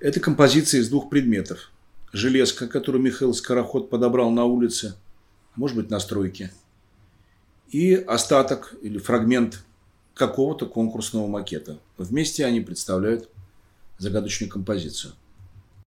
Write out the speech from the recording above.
Это композиция из двух предметов. Железка, которую Михаил Скороход подобрал на улице, может быть, на стройке, и остаток или фрагмент какого-то конкурсного макета. Вместе они представляют загадочную композицию.